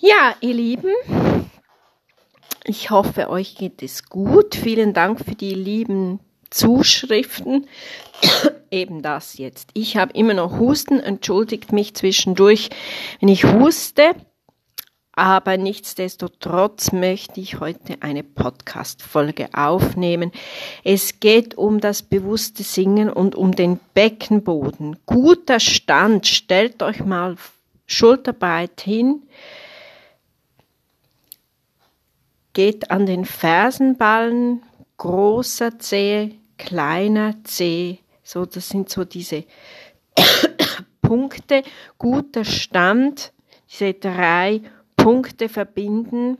Ja, ihr Lieben, ich hoffe, euch geht es gut. Vielen Dank für die lieben Zuschriften. Eben das jetzt. Ich habe immer noch Husten, entschuldigt mich zwischendurch, wenn ich huste. Aber nichtsdestotrotz möchte ich heute eine Podcast-Folge aufnehmen. Es geht um das bewusste Singen und um den Beckenboden. Guter Stand. Stellt euch mal schulterbreit hin. Geht an den Fersenballen, großer Zeh, kleiner Zeh. So, das sind so diese Punkte. Guter Stand. Diese drei Punkte verbinden,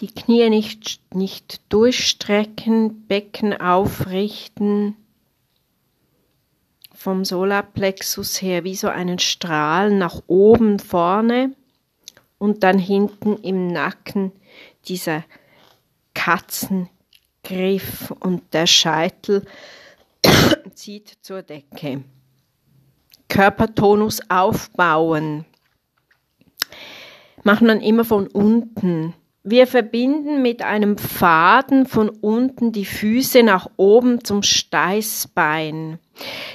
die Knie nicht, nicht durchstrecken, Becken aufrichten, vom Solarplexus her wie so einen Strahl nach oben vorne und dann hinten im Nacken dieser Katzengriff und der Scheitel zieht zur Decke. Körpertonus aufbauen. Macht man immer von unten. Wir verbinden mit einem Faden von unten die Füße nach oben zum Steißbein.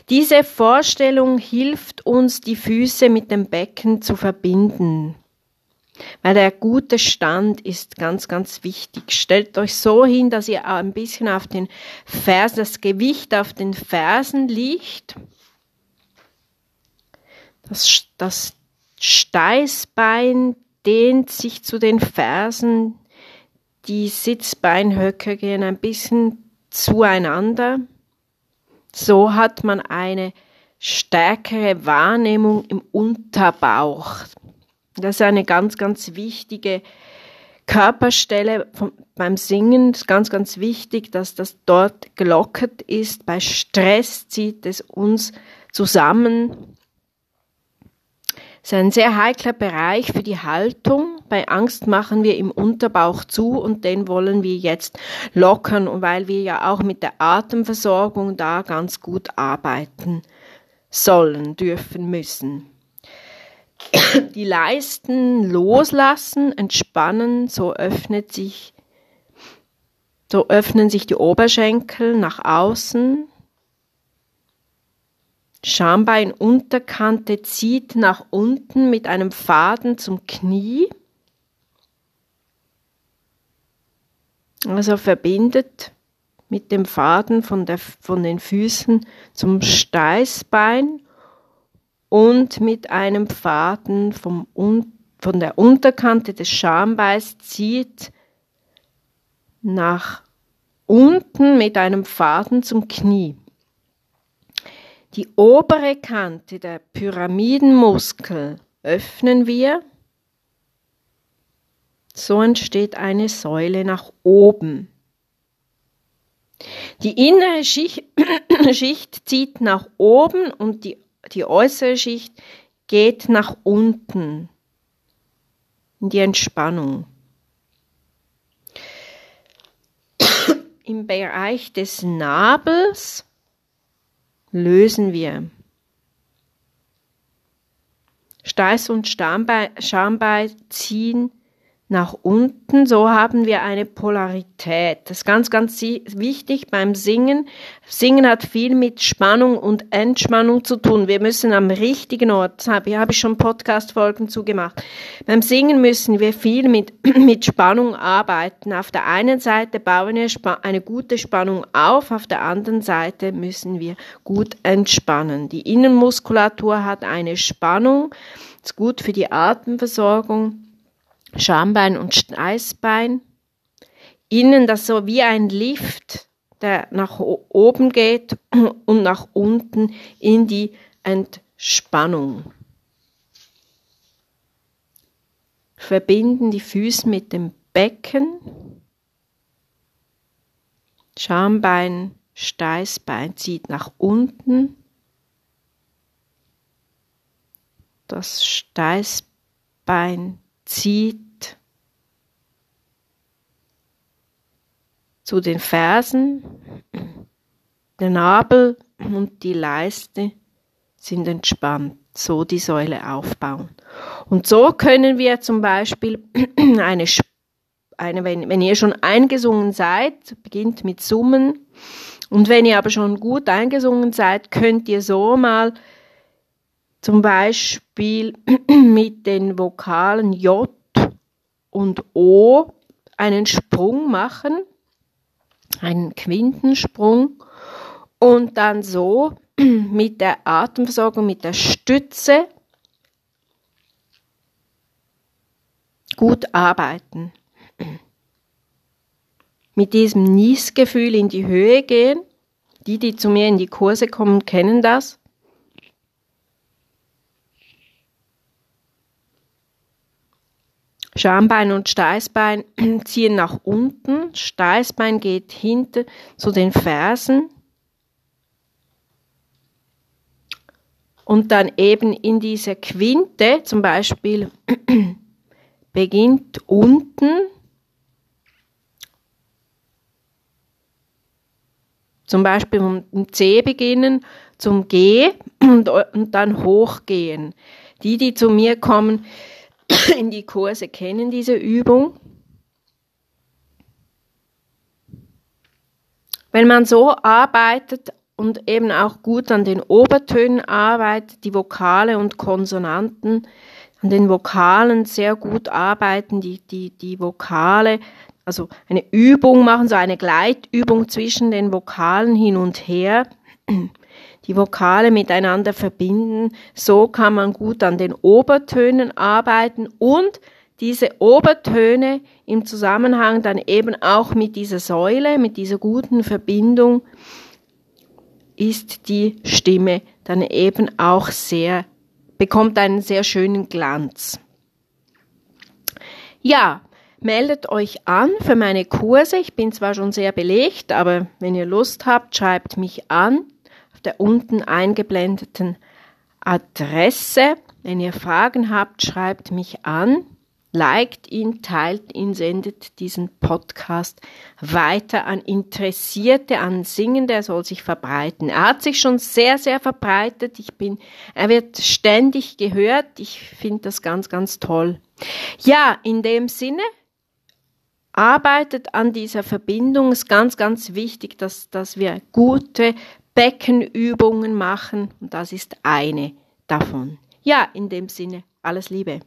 Diese Vorstellung hilft uns, die Füße mit dem Becken zu verbinden. Weil der gute Stand ist ganz, ganz wichtig. Stellt euch so hin, dass ihr ein bisschen auf den Fersen, das Gewicht auf den Fersen liegt das, das Steißbein dehnt sich zu den Fersen, die Sitzbeinhöcker gehen ein bisschen zueinander. So hat man eine stärkere Wahrnehmung im Unterbauch. Das ist eine ganz, ganz wichtige Körperstelle vom, beim Singen. Das ist ganz, ganz wichtig, dass das dort gelockert ist. Bei Stress zieht es uns zusammen ist ein sehr heikler Bereich für die Haltung. Bei Angst machen wir im Unterbauch zu und den wollen wir jetzt lockern, weil wir ja auch mit der Atemversorgung da ganz gut arbeiten sollen, dürfen, müssen. Die Leisten loslassen, entspannen, so öffnet sich so öffnen sich die Oberschenkel nach außen, Schambeinunterkante zieht nach unten mit einem Faden zum Knie. Also verbindet mit dem Faden von, der, von den Füßen zum Steißbein und mit einem Faden vom, von der Unterkante des Schambeins zieht nach unten mit einem Faden zum Knie. Die obere Kante der Pyramidenmuskel öffnen wir. So entsteht eine Säule nach oben. Die innere Schicht, Schicht zieht nach oben und die, die äußere Schicht geht nach unten in die Entspannung. Im Bereich des Nabels lösen wir. Steiß und Schambein ziehen nach unten, so haben wir eine Polarität. Das ist ganz, ganz wichtig beim Singen. Singen hat viel mit Spannung und Entspannung zu tun. Wir müssen am richtigen Ort, hier habe ich schon Podcast-Folgen zugemacht. Beim Singen müssen wir viel mit, mit Spannung arbeiten. Auf der einen Seite bauen wir eine gute Spannung auf, auf der anderen Seite müssen wir gut entspannen. Die Innenmuskulatur hat eine Spannung, ist gut für die Atemversorgung Schambein und Steißbein. Innen das so wie ein Lift, der nach oben geht und nach unten in die Entspannung. Verbinden die Füße mit dem Becken. Schambein, Steißbein zieht nach unten. Das Steißbein zieht zu den Fersen, der Nabel und die Leiste sind entspannt. so die Säule aufbauen. Und so können wir zum Beispiel eine, eine wenn, wenn ihr schon eingesungen seid, beginnt mit Summen. Und wenn ihr aber schon gut eingesungen seid, könnt ihr so mal zum Beispiel mit den Vokalen J und O einen Sprung machen, einen Quintensprung und dann so mit der Atemversorgung, mit der Stütze gut arbeiten. Mit diesem Niesgefühl in die Höhe gehen. Die, die zu mir in die Kurse kommen, kennen das. Schambein und Steißbein ziehen nach unten. Steißbein geht hinter zu den Fersen. Und dann eben in dieser Quinte, zum Beispiel beginnt unten, zum Beispiel vom C beginnen zum G und, und dann hochgehen. Die, die zu mir kommen, in die Kurse kennen diese Übung. Wenn man so arbeitet und eben auch gut an den Obertönen arbeitet, die Vokale und Konsonanten, an den Vokalen sehr gut arbeiten, die, die, die Vokale, also eine Übung machen, so eine Gleitübung zwischen den Vokalen hin und her, die Vokale miteinander verbinden. So kann man gut an den Obertönen arbeiten und diese Obertöne im Zusammenhang dann eben auch mit dieser Säule, mit dieser guten Verbindung, ist die Stimme dann eben auch sehr, bekommt einen sehr schönen Glanz. Ja, meldet euch an für meine Kurse. Ich bin zwar schon sehr belegt, aber wenn ihr Lust habt, schreibt mich an auf der unten eingeblendeten Adresse. Wenn ihr Fragen habt, schreibt mich an, liked ihn, teilt ihn, sendet diesen Podcast weiter an Interessierte, an Singende, er soll sich verbreiten. Er hat sich schon sehr, sehr verbreitet. Ich bin, er wird ständig gehört. Ich finde das ganz, ganz toll. Ja, in dem Sinne, arbeitet an dieser Verbindung. Es ist ganz, ganz wichtig, dass, dass wir gute Beckenübungen machen und das ist eine davon. Ja, in dem Sinne, alles Liebe.